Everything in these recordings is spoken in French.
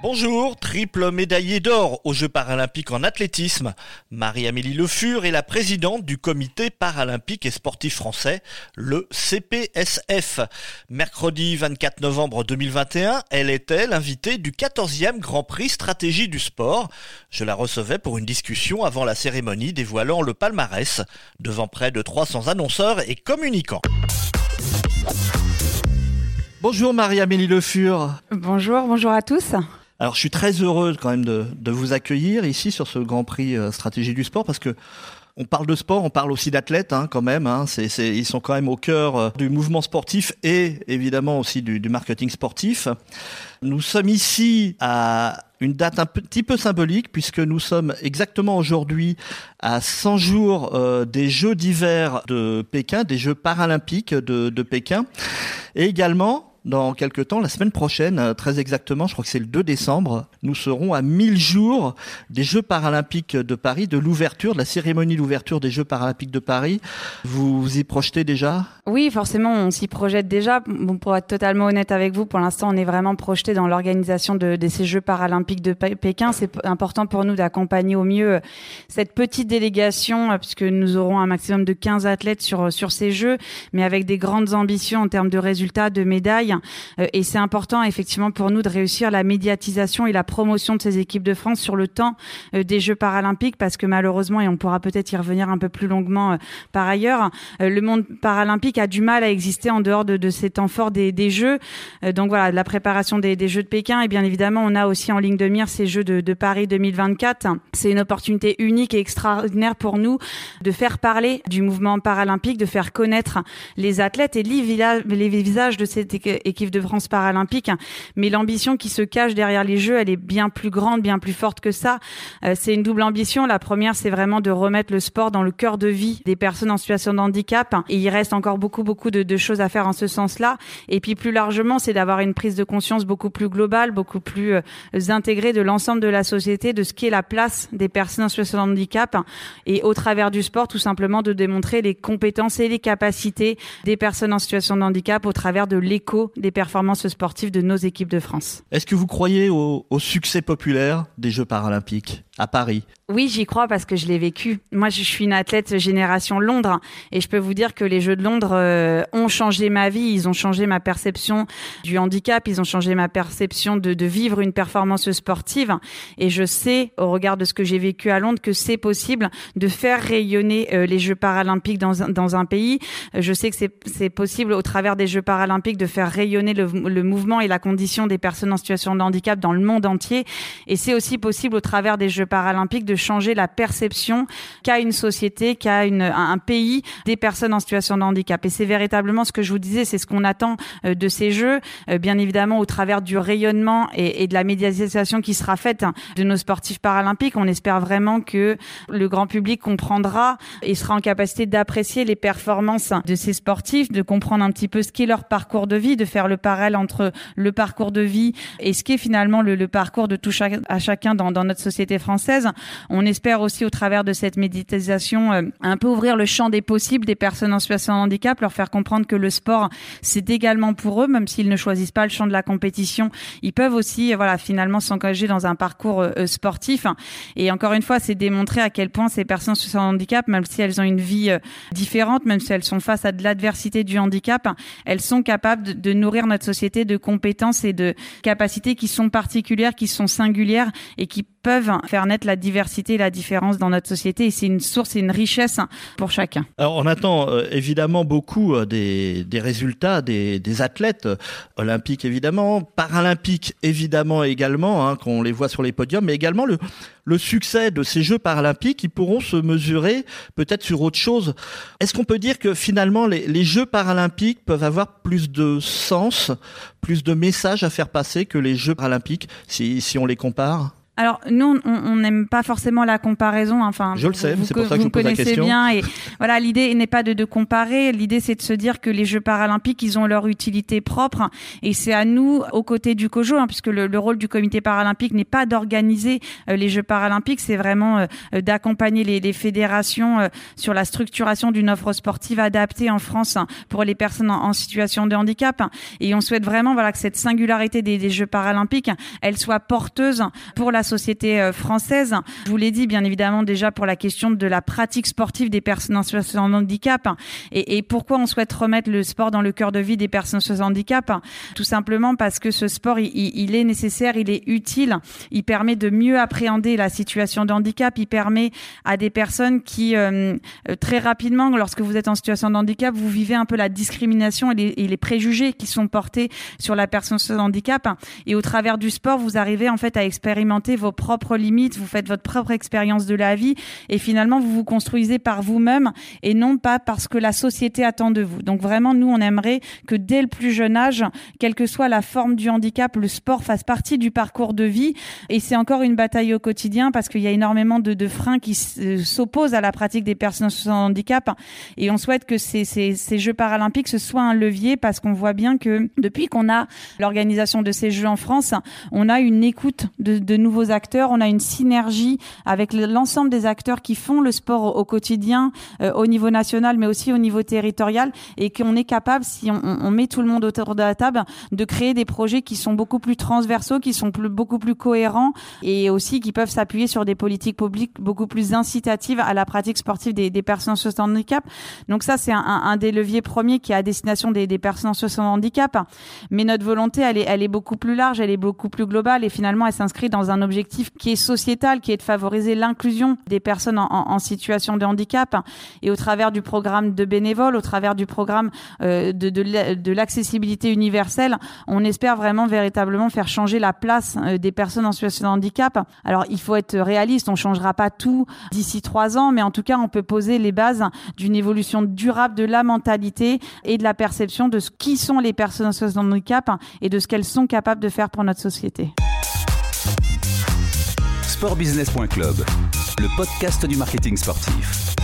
Bonjour, triple médaillée d'or aux Jeux paralympiques en athlétisme. Marie-Amélie Le Fur est la présidente du comité paralympique et sportif français, le CPSF. Mercredi 24 novembre 2021, elle était l'invitée du 14e Grand Prix Stratégie du sport. Je la recevais pour une discussion avant la cérémonie dévoilant le palmarès devant près de 300 annonceurs et communicants. Bonjour Marie-Amélie Le Fur. Bonjour, bonjour à tous. Alors je suis très heureux quand même de, de vous accueillir ici sur ce Grand Prix euh, Stratégie du sport parce que on parle de sport, on parle aussi d'athlètes hein, quand même. Hein. C'est, c'est, ils sont quand même au cœur euh, du mouvement sportif et évidemment aussi du, du, marketing sportif. Nous sommes ici à une date un petit peu symbolique puisque nous sommes exactement aujourd'hui à 100 jours euh, des Jeux d'hiver de Pékin, des Jeux paralympiques de, de Pékin, et également dans quelques temps, la semaine prochaine, euh, très exactement, je crois que c'est le 2 décembre, nous serons à 1000 jours des Jeux paralympiques de Paris, de l'ouverture, de la cérémonie d'ouverture des Jeux paralympiques de Paris. Vous vous y projetez déjà? Oui, forcément, on s'y projette déjà. Bon, pour être totalement honnête avec vous, pour l'instant, on est vraiment projeté dans l'organisation de, de, ces Jeux paralympiques de Pékin. C'est important pour nous d'accompagner au mieux cette petite délégation, euh, puisque nous aurons un maximum de 15 athlètes sur, sur ces Jeux, mais avec des grandes ambitions en termes de résultats, de médailles. Euh, et c'est important effectivement pour nous de réussir la médiatisation et la promotion de ces équipes de France sur le temps euh, des Jeux paralympiques parce que malheureusement, et on pourra peut-être y revenir un peu plus longuement euh, par ailleurs, le monde paralympique a du mal à exister en dehors de, de ces temps forts des, Jeux. donc voilà, de la préparation des, Jeux de Pékin et bien évidemment, on a aussi en ligne de mire ces Jeux de, de Paris 2024. C'est une opportunité unique et extraordinaire pour nous de faire parler du mouvement paralympique, de faire connaître les athlètes et les visages de cette équipe de France paralympique. Mais l'ambition qui se cache derrière les Jeux, elle est bien plus grande, bien plus forte que ça. Euh, c'est une double ambition. La première, c'est vraiment de remettre le sport dans le cœur de vie des personnes en situation de handicap. Et il reste encore beaucoup, beaucoup de, de choses à faire en ce sens-là. Et puis plus largement, c'est d'avoir une prise de conscience beaucoup plus globale, beaucoup plus euh, intégrée de l'ensemble de la société, de ce qui est la place des personnes en situation de handicap. Et au travers du sport, tout simplement de démontrer les compétences et les capacités des personnes en situation de handicap au travers de l'écho des performances sportives de nos équipes de France. Est-ce que vous croyez au, succès populaire des Jeux paralympiques? À Paris Oui, j'y crois parce que je l'ai vécu. Moi, je suis une athlète génération Londres et je peux vous dire que les Jeux de Londres euh, ont changé ma vie. Ils ont changé ma perception du handicap. Ils ont changé ma perception de, vivre une performance sportive. Et je sais, au regard de ce que j'ai vécu à Londres, que c'est possible de faire rayonner euh, les Jeux paralympiques dans dans un pays. Je sais que c'est possible, au travers des Jeux paralympiques, de faire rayonner le, le mouvement et la condition des personnes en situation de handicap dans le monde entier. Et c'est aussi possible, au travers des Jeux paralympiques de changer la perception qu'a une société, qu'a un pays des personnes en situation de handicap. Et c'est véritablement ce que je vous disais, c'est ce qu'on attend euh, de ces Jeux, euh, bien évidemment au travers du rayonnement et, de la médiatisation qui sera faite hein, de nos sportifs paralympiques. On espère vraiment que le grand public comprendra et sera en capacité d'apprécier les performances de ces sportifs, de comprendre un petit peu ce qu'est leur parcours de vie, de faire le parallèle entre le parcours de vie et ce qu'est finalement le, parcours de tout à chacun dans notre société française on espère aussi au travers de cette méditation euh, un peu ouvrir le champ des possibles des personnes en situation de handicap, leur faire comprendre que le sport c'est également pour eux, même s'ils ne choisissent pas le champ de la compétition, ils peuvent aussi voilà finalement s'engager dans un parcours euh, sportif. Et encore une fois, c'est démontrer à quel point ces personnes en situation de handicap, même si elles ont une vie euh, différente, même si elles sont face à de l'adversité du handicap, elles sont capables de, de nourrir notre société de compétences et de capacités qui sont particulières, qui sont singulières et qui peuvent faire la diversité et la différence dans notre société et c'est une source et une richesse pour chacun. Alors on attend euh, évidemment beaucoup euh, des, résultats des, athlètes euh, olympiques évidemment, paralympiques évidemment également, hein, qu'on les voit sur les podiums, mais également le, succès de ces Jeux paralympiques, ils pourront se mesurer peut-être sur autre chose. Est-ce qu'on peut dire que finalement les, Jeux paralympiques peuvent avoir plus de sens, plus de messages à faire passer que les Jeux paralympiques si on les compare? Alors nous, on n'aime pas forcément la comparaison. Enfin, je le sais, c'est pour ça que je vous pose la connaissez question. bien. Et voilà, l'idée n'est pas de, de comparer. L'idée, c'est de se dire que les Jeux paralympiques, ils ont leur utilité propre, et c'est à nous, aux côtés du COJO, hein, puisque le, le, rôle du Comité paralympique n'est pas d'organiser euh, les Jeux paralympiques, c'est vraiment euh, d'accompagner les, les, fédérations euh, sur la structuration d'une offre sportive adaptée en France hein, pour les personnes en, en, situation de handicap. Et on souhaite vraiment, voilà, que cette singularité des, des Jeux paralympiques, elle soit porteuse pour la société euh, française. Je vous l'ai dit, bien évidemment, déjà pour la question de la pratique sportive des personnes en situation de handicap. Et, et, pourquoi on souhaite remettre le sport dans le cœur de vie des personnes en situation de handicap Tout simplement parce que ce sport, il, est nécessaire, il est utile. Il permet de mieux appréhender la situation de handicap. Il permet à des personnes qui, euh, très rapidement, lorsque vous êtes en situation de handicap, vous vivez un peu la discrimination et les, et les préjugés qui sont portés sur la personne en situation de handicap. Et au travers du sport, vous arrivez en fait à expérimenter vos propres limites, vous faites votre propre expérience de la vie et finalement vous vous construisez par vous-même et non pas parce que la société attend de vous. Donc vraiment, nous, on aimerait que dès le plus jeune âge, quelle que soit la forme du handicap, le sport fasse partie du parcours de vie. Et c'est encore une bataille au quotidien parce qu'il y a énormément de, freins qui s'opposent à la pratique des personnes sans handicap. Et on souhaite que ces, Jeux paralympiques ce soit un levier parce qu'on voit bien que depuis qu'on a l'organisation de ces Jeux en France, on a une écoute de nouveaux acteurs, on a une synergie avec l'ensemble des acteurs qui font le sport au, quotidien, euh, au niveau national, mais aussi au niveau territorial, et qu'on est capable, si on, met tout le monde autour de la table, de créer des projets qui sont beaucoup plus transversaux, qui sont beaucoup plus cohérents, et aussi qui peuvent s'appuyer sur des politiques publiques beaucoup plus incitatives à la pratique sportive des, des personnes de handicap. Donc ça, c'est un, des leviers premiers qui est à destination des, des personnes de handicap. Mais notre volonté, elle est, elle est beaucoup plus large, elle est beaucoup plus globale, et finalement, elle s'inscrit dans un objectif qui est sociétal, qui est de favoriser l'inclusion des personnes en, situation de handicap. Et au travers du programme de bénévoles, au travers du programme euh, de, l'accessibilité universelle, on espère vraiment véritablement faire changer la place euh, des personnes en situation de handicap. Alors, il faut être réaliste, on changera pas tout d'ici trois ans, mais en tout cas, on peut poser les bases d'une évolution durable de la mentalité et de la perception de ce qui sont les personnes en situation de handicap et de ce qu'elles sont capables de faire pour notre société. Sportbusiness.club, le podcast du marketing sportif.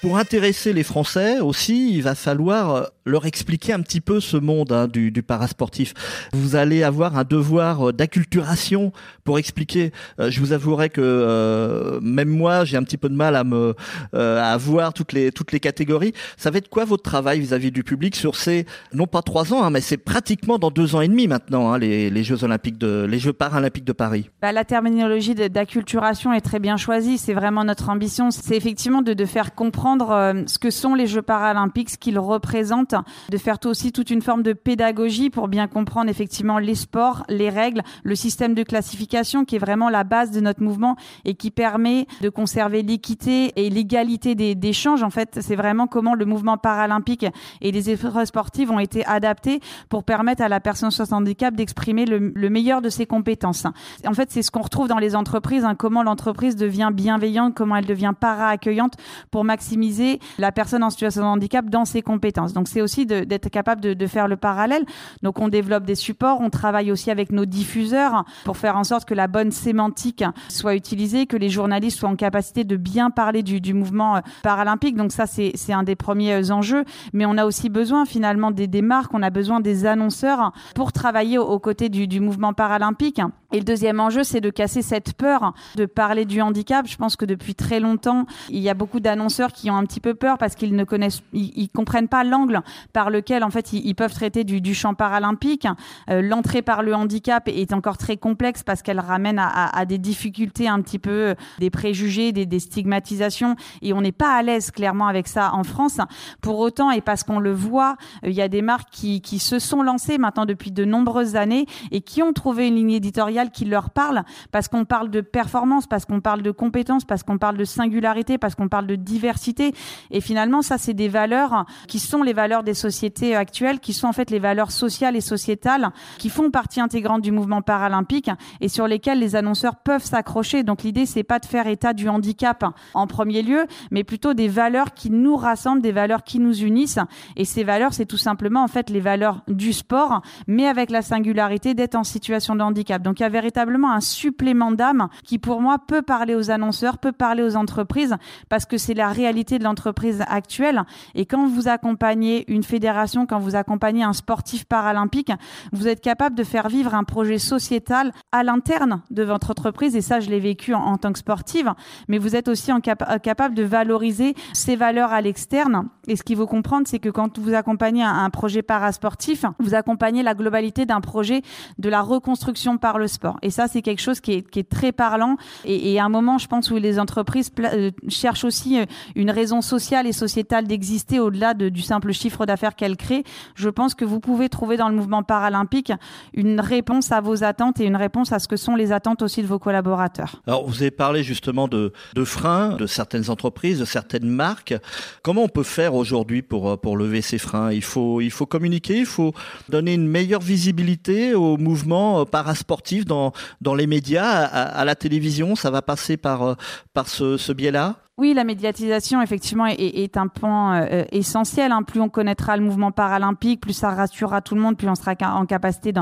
Pour intéresser les Français aussi, il va falloir leur expliquer un petit peu ce monde hein, du, parasportif. Vous allez avoir un devoir d'acculturation pour expliquer. Euh, je vous avouerai que euh, même moi, j'ai un petit peu de mal à me euh, voir toutes les catégories. Ça va être quoi votre travail vis-à-vis -vis du public sur ces non pas trois ans, hein, mais c'est pratiquement dans deux ans et demi maintenant hein, les, les Jeux olympiques de les Jeux paralympiques de Paris. Bah, la terminologie d'acculturation est très bien choisie. C'est vraiment notre ambition. C'est effectivement de, de faire comprendre ce que sont les Jeux paralympiques, ce qu'ils représentent de faire aussi toute une forme de pédagogie pour bien comprendre effectivement les sports, les règles, le système de classification qui est vraiment la base de notre mouvement et qui permet de conserver l'équité et l'égalité des d'échanges. En fait, c'est vraiment comment le mouvement paralympique et les épreuves sportives ont été adaptés pour permettre à la personne sans handicap d'exprimer le, le, meilleur de ses compétences. En fait, c'est ce qu'on retrouve dans les entreprises, hein, comment l'entreprise devient bienveillante, comment elle devient para-accueillante pour maximiser la personne en situation de handicap dans ses compétences. Donc c'est aussi d'être capable de, faire le parallèle. Donc on développe des supports, on travaille aussi avec nos diffuseurs pour faire en sorte que la bonne sémantique soit utilisée, que les journalistes soient en capacité de bien parler du, mouvement paralympique. Donc ça c'est un des premiers enjeux. Mais on a aussi besoin finalement des, des marques, on a besoin des annonceurs pour travailler aux, côtés du, du mouvement paralympique. Et le deuxième enjeu, c'est de casser cette peur de parler du handicap. Je pense que depuis très longtemps, il y a beaucoup d'annonceurs qui ont un petit peu peur parce qu'ils ne connaissent, ils, ils comprennent pas l'angle par lequel en fait ils, peuvent traiter du, du champ paralympique. Euh, L'entrée par le handicap est encore très complexe parce qu'elle ramène à, à, à, des difficultés un petit peu, des préjugés, des, des stigmatisations, et on n'est pas à l'aise clairement avec ça en France. Pour autant, et parce qu'on le voit, il y a des marques qui, qui se sont lancées maintenant depuis de nombreuses années et qui ont trouvé une ligne éditoriale qui leur parle, parce qu'on parle de performance, parce qu'on parle de compétences, parce qu'on parle de singularité, parce qu'on parle de diversité. Et finalement, ça, c'est des valeurs qui sont les valeurs des sociétés actuelles, qui sont en fait les valeurs sociales et sociétales, qui font partie intégrante du mouvement paralympique et sur lesquelles les annonceurs peuvent s'accrocher. Donc l'idée, c'est pas de faire état du handicap en premier lieu, mais plutôt des valeurs qui nous rassemblent, des valeurs qui nous unissent. Et ces valeurs, c'est tout simplement en fait les valeurs du sport, mais avec la singularité d'être en situation de handicap. Donc il y a véritablement un supplément d'âme qui, pour moi, peut parler aux annonceurs, peut parler aux entreprises, parce que c'est la réalité de l'entreprise actuelle. Et quand vous accompagnez une fédération, quand vous accompagnez un sportif paralympique, vous êtes capable de faire vivre un projet sociétal à l'interne de votre entreprise. Et ça, je l'ai vécu en, tant que sportive. Mais vous êtes aussi en capable de valoriser ces valeurs à l'externe. Et ce qu'il faut comprendre, c'est que quand vous accompagnez un, projet parasportif, vous accompagnez la globalité d'un projet de la reconstruction par le sport. Et ça, c'est quelque chose qui est, très parlant. Et, à un moment, je pense, où les entreprises euh, cherchent aussi euh, une raison sociale et sociétale d'exister au-delà de, du simple chiffre d'affaires qu'elles créent. Je pense que vous pouvez trouver dans le mouvement paralympique une réponse à vos attentes et une réponse à ce que sont les attentes aussi de vos collaborateurs. Alors, vous avez parlé justement de, de freins de certaines entreprises, de certaines marques. Comment on peut faire aujourd'hui pour, euh, pour lever ces freins? Il faut, il faut communiquer, il faut donner une meilleure visibilité au mouvement parasportif dans, dans les médias, à, à la télévision. Ça va passer par, par ce, ce biais-là? Oui, la médiatisation, effectivement, est, est un point euh, essentiel. Hein. Plus on connaîtra le mouvement paralympique, plus ça rassurera tout le monde, plus on sera en capacité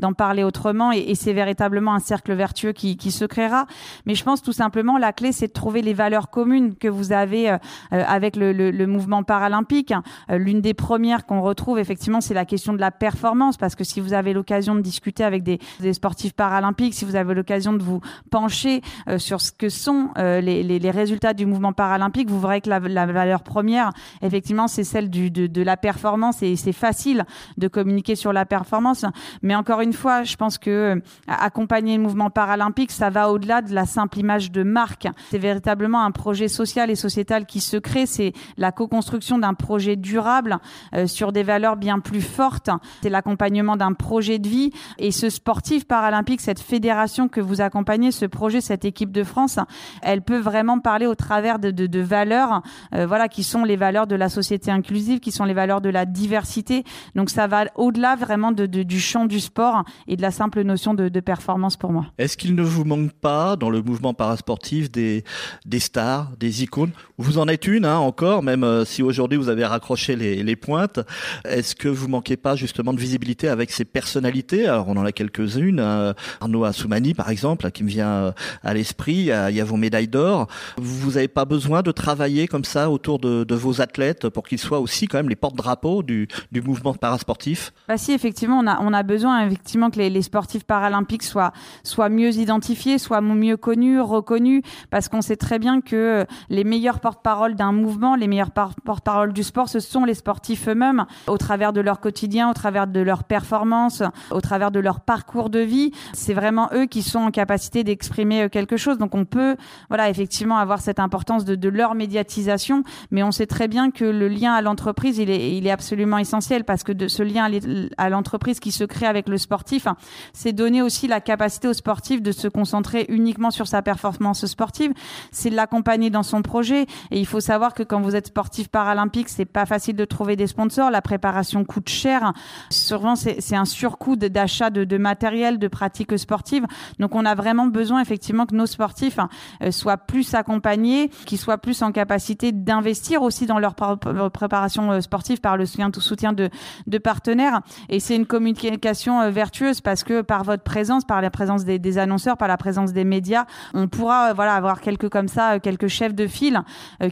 d'en parler autrement. Et, et c'est véritablement un cercle vertueux qui, qui, se créera. Mais je pense tout simplement, la clé, c'est de trouver les valeurs communes que vous avez euh, euh avec le, le, le, mouvement paralympique. Euh, l'une des premières qu'on retrouve, effectivement, c'est la question de la performance. Parce que si vous avez l'occasion de discuter avec des, des, sportifs paralympiques, si vous avez l'occasion de vous pencher sur ce que sont les, les, les résultats du mouvement paralympique, vous verrez que la, valeur première, effectivement, c'est celle de, la performance et c'est facile de communiquer sur la performance. Mais encore une fois, je pense que euh, accompagner le mouvement paralympique, ça va au-delà de la simple image de marque. C'est véritablement un projet social et sociétal qui se crée. C'est la co-construction d'un projet durable euh, sur des valeurs bien plus fortes. C'est l'accompagnement d'un projet de vie. Et ce sportif paralympique, cette fédération que vous accompagnez, ce projet, cette équipe de France, elle peut vraiment parler au travers de, valeurs, euh, voilà, qui sont les valeurs de la société inclusive, qui sont les valeurs de la diversité. Donc ça va au-delà vraiment du champ du sport et de la simple notion de, performance pour moi. Est-ce qu'il ne vous manque pas dans le mouvement parasportif des, des stars, des icônes? Vous en êtes une hein, encore, même euh, si aujourd'hui vous avez raccroché les, les pointes. Est-ce que vous manquez pas justement de visibilité avec ces personnalités? Alors on en a quelques-unes. Hein. Arnaud Assoumani par exemple, qui me vient euh, à l'esprit. Il, y a vos médailles d'or. Vous avez pas besoin de travailler comme ça autour de, vos athlètes pour qu'ils soient aussi quand même les porte-drapeaux du, du, mouvement parasportif? Bah Si, effectivement, on a, on a besoin effectivement que les, les sportifs paralympiques soient, soient mieux identifiés, soient mieux connus, reconnus, parce qu'on sait très bien que les meilleurs porte-parole d'un mouvement, les meilleurs porte-parole du sport, ce sont les sportifs eux-mêmes, au travers de leur quotidien, au travers de leur performance, au travers de leur parcours de vie. C'est vraiment eux qui sont en capacité d'exprimer quelque chose. Donc on peut, voilà, effectivement avoir cette importance de, de, leur médiatisation, mais on sait très bien que le lien à l'entreprise, il est, il est absolument essentiel parce que de ce lien à l'entreprise qui se crée avec le sportif, c'est donner aussi la capacité au sportif de se concentrer uniquement sur sa performance sportive, c'est l'accompagner dans son projet. Et il faut savoir que quand vous êtes sportif paralympique, c'est pas facile de trouver des sponsors, la préparation coûte cher. Souvent, c'est un surcoût d'achat de, de, matériel, de pratiques sportives. Donc, on a vraiment besoin effectivement que nos sportifs euh, soient plus accompagnés, qui soient plus en capacité d'investir aussi dans leur préparation euh, sportive par le soutien, tout soutien de, de partenaires. Et c'est une communication euh, vertueuse parce que par votre présence, par la présence des, des annonceurs, par la présence des médias, on pourra euh, voilà avoir quelques comme ça, quelques chefs de file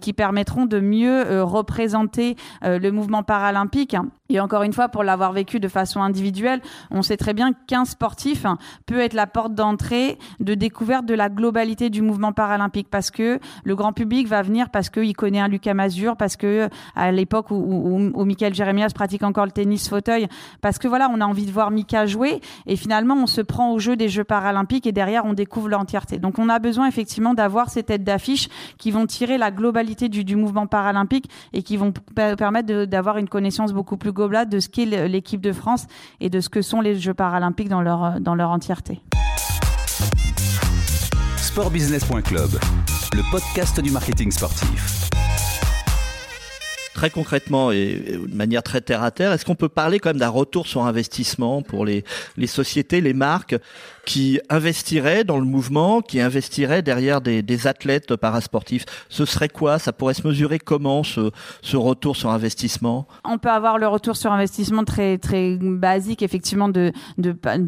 qui permettront de mieux représenter le mouvement paralympique et encore une fois, pour l'avoir vécu de façon individuelle, on sait très bien qu'un sportif peut être la porte d'entrée de découverte de la globalité du mouvement paralympique parce que le grand public va venir parce qu'il connaît un Lucas Mazur, parce que à l'époque où, où, où Michael Jérémias pratique encore le tennis fauteuil, parce que voilà, on a envie de voir Mika jouer et finalement on se prend au jeu des Jeux paralympiques et derrière on découvre l'entièreté. Donc on a besoin effectivement d'avoir ces têtes d'affiche qui vont tirer la globalité du, du mouvement paralympique et qui vont permettre d'avoir une connaissance beaucoup plus de ce qu'est l'équipe de France et de ce que sont les Jeux paralympiques dans leur, dans leur entièreté. Sportbusiness.club, le podcast du marketing sportif. très concrètement et, de manière très terre à terre, est-ce qu'on peut parler quand même d'un retour sur investissement pour les, les sociétés, les marques? Qui investiraient dans le mouvement, qui investiraient derrière des, athlètes parasportifs Ce serait quoi? Ça pourrait se mesurer comment ce, retour sur investissement? On peut avoir le retour sur investissement très très basique, effectivement, de,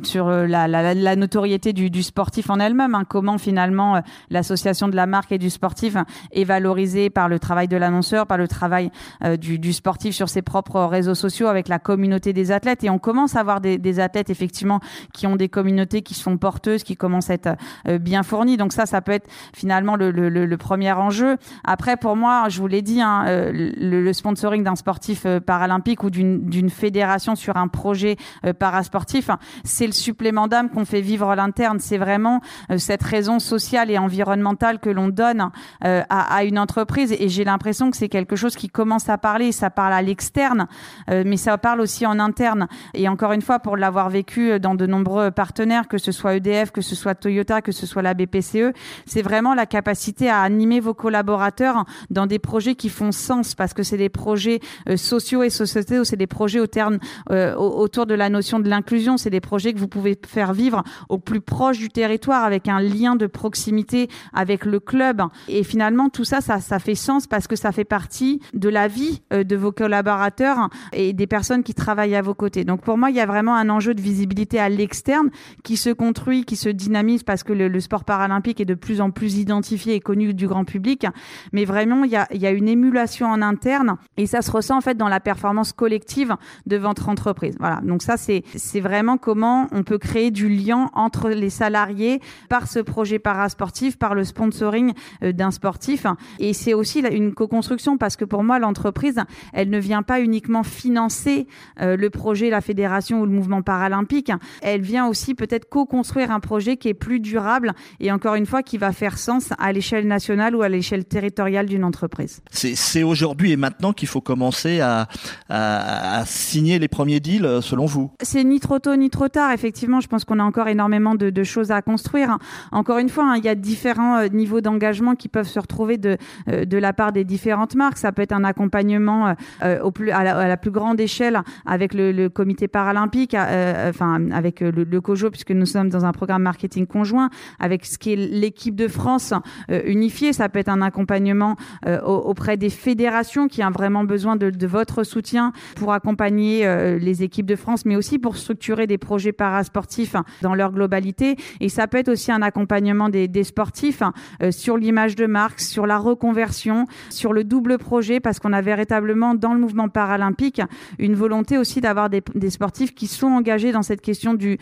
sur la, notoriété du, sportif en elle-même. Hein. Comment finalement euh, l'association de la marque et du sportif est valorisée par le travail de l'annonceur, par le travail euh, du, sportif sur ses propres réseaux sociaux avec la communauté des athlètes. Et on commence à avoir des, des athlètes effectivement qui ont des communautés qui sont porteuses, qui commencent à être euh, bien fournies. Donc ça, ça peut être finalement le, premier enjeu. Après, pour moi, je vous l'ai dit, hein, euh, le, sponsoring d'un sportif euh, paralympique ou d'une fédération sur un projet parasportif, c'est le supplément d'âme qu'on fait vivre à l'interne. C'est vraiment cette raison sociale et environnementale que l'on donne à, à, une entreprise. Et j'ai l'impression que c'est quelque chose qui commence à parler. Ça parle à l'externe, mais ça parle aussi en interne. Et encore une fois, pour l'avoir vécu dans de nombreux partenaires, que ce soit EDF, que ce soit Toyota, que ce soit la BPCE, c'est vraiment la capacité à animer vos collaborateurs dans des projets qui font sens parce que c'est des projets euh, sociaux et sociétaux, c'est des projets au terme, euh, autour de la notion de l'inclusion, c'est des projets que vous pouvez faire vivre au plus proche du territoire avec un lien de proximité avec le club. Et finalement, tout ça, ça, ça fait sens parce que ça fait partie de la vie euh, de vos collaborateurs et des personnes qui travaillent à vos côtés. Donc pour moi, il y a vraiment un enjeu de visibilité à l'externe qui se construit, qui se dynamise parce que le, sport paralympique est de plus en plus identifié et connu du grand public. Mais vraiment, il y a, une émulation en interne et ça se ressent en fait dans la performance collective de votre entreprise. Voilà. Donc ça, c'est, c'est vraiment comment on peut créer du lien entre les salariés par ce projet parasportif, par le sponsoring euh, d'un sportif. Et c'est aussi une co-construction parce que pour moi, l'entreprise, elle ne vient pas uniquement financer euh, le projet, la fédération ou le mouvement paralympique. Elle vient aussi peut-être co-construire un projet qui est plus durable et encore une fois qui va faire sens à l'échelle nationale ou à l'échelle territoriale d'une entreprise. C'est aujourd'hui et maintenant qu'il faut commencer à, à, à, signer les premiers deals euh, selon vous? C'est ni trop tôt ni trop tard. Effectivement, je pense qu'on a encore énormément de, de, choses à construire. Encore une fois, hein, il y a différents euh, niveaux d'engagement qui peuvent se retrouver de, euh, de la part des différentes marques. Ça peut être un accompagnement au plus, à, la, à la plus grande échelle avec le, le comité paralympique, enfin avec le, le COJO, puisque nous sommes dans un programme marketing conjoint avec ce qui est l'équipe de France euh, unifiée. Ça peut être un accompagnement euh, auprès des fédérations qui ont vraiment besoin de, votre soutien pour accompagner euh, les équipes de France, mais aussi pour structurer des projets parasportifs hein, dans leur globalité. Et ça peut être aussi un accompagnement des, sportifs hein, sur l'image de marque, sur la reconversion, sur le double projet, parce qu'on a véritablement dans le mouvement paralympique une volonté aussi d'avoir des, sportifs qui sont engagés dans cette question du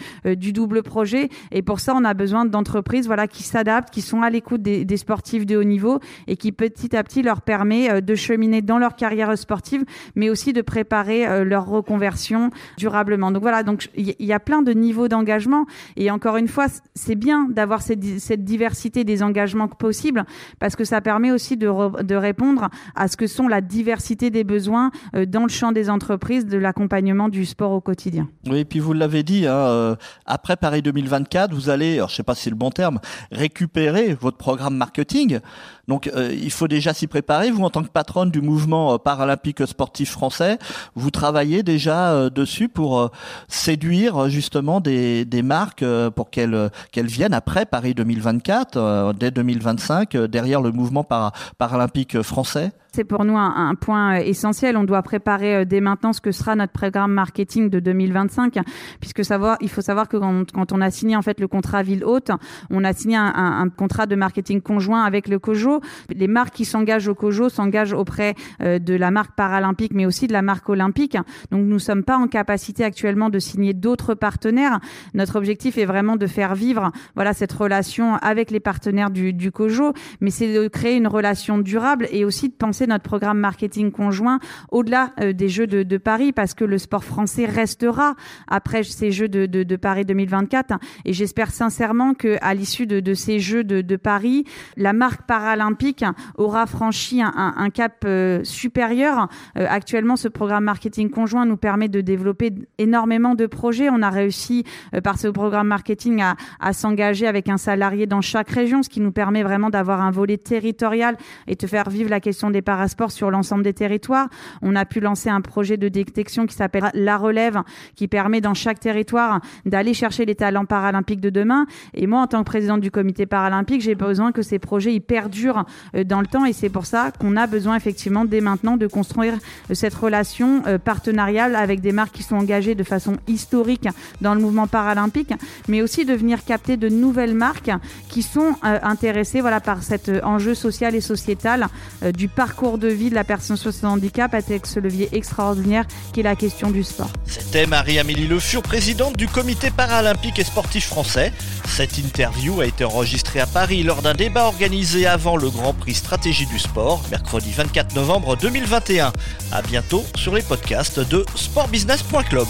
double projet. Et pour ça, on a besoin d'entreprises voilà, qui s'adaptent, qui sont à l'écoute des, sportifs de haut niveau et qui petit à petit leur permet euh, de cheminer dans leur carrière sportive, mais aussi de préparer euh, leur reconversion durablement. Donc voilà, donc il y, a plein de niveaux d'engagement et encore une fois, c'est bien d'avoir cette, diversité des engagements possibles parce que ça permet aussi de, re, de répondre à ce que sont la diversité des besoins euh, dans le champ des entreprises, de l'accompagnement du sport au quotidien. Oui, et puis vous l'avez dit, hein, après Paris 2024, vous allez, alors je sais pas si c'est le bon terme, récupérer votre programme marketing. Donc euh, il faut déjà s'y préparer. Vous, en tant que patronne du mouvement euh, paralympique sportif français, vous travaillez déjà euh, dessus pour séduire justement des, marques pour qu'elles viennent après Paris 2024, dès 2025, derrière le mouvement para, paralympique français c'est pour nous un, point essentiel. On doit préparer dès maintenant ce que sera notre programme marketing de 2025, puisque il faut savoir que quand on a signé en fait le contrat ville haute, on a signé un, contrat de marketing conjoint avec le COJO. Les marques qui s'engagent au COJO s'engagent auprès euh, de la marque paralympique, mais aussi de la marque olympique. Donc nous sommes pas en capacité actuellement de signer d'autres partenaires. Notre objectif est vraiment de faire vivre voilà cette relation avec les partenaires du, COJO, mais c'est de créer une relation durable et aussi de penser notre programme marketing conjoint au-delà euh, des Jeux de, Paris, parce que le sport français restera après ces Jeux de Paris 2024 Et j'espère sincèrement que à l'issue de, ces Jeux de, Paris, la marque paralympique aura franchi un, cap euh, supérieur. Euh, actuellement, ce programme marketing conjoint nous permet de développer énormément de projets. On a réussi euh, par ce programme marketing à, à s'engager avec un salarié dans chaque région, ce qui nous permet vraiment d'avoir un volet territorial et de faire vivre la question des parasports sur l'ensemble des territoires. On a pu lancer un projet de détection qui s'appelle La Relève, qui permet dans chaque territoire d'aller chercher les talents paralympiques de demain. Et moi, en tant que présidente du comité paralympique, j'ai besoin que ces projets y perdurent euh, dans le temps. Et c'est pour ça qu'on a besoin effectivement dès maintenant de construire euh, cette relation euh, partenariale avec des marques qui sont engagées de façon historique dans le mouvement paralympique, mais aussi de venir capter de nouvelles marques qui sont intéressées voilà, par cet enjeu social et sociétal du parcours de vie de la personne sur ce handicap avec ce levier extraordinaire qui est la question du sport. C'était Marie-Amélie Le Fur, présidente du comité paralympique sportif français. Cette interview a été enregistrée à Paris lors d'un débat organisé avant le Grand Prix Stratégie du Sport, mercredi 24 novembre 2021. À bientôt sur les podcasts de sportbusiness.club.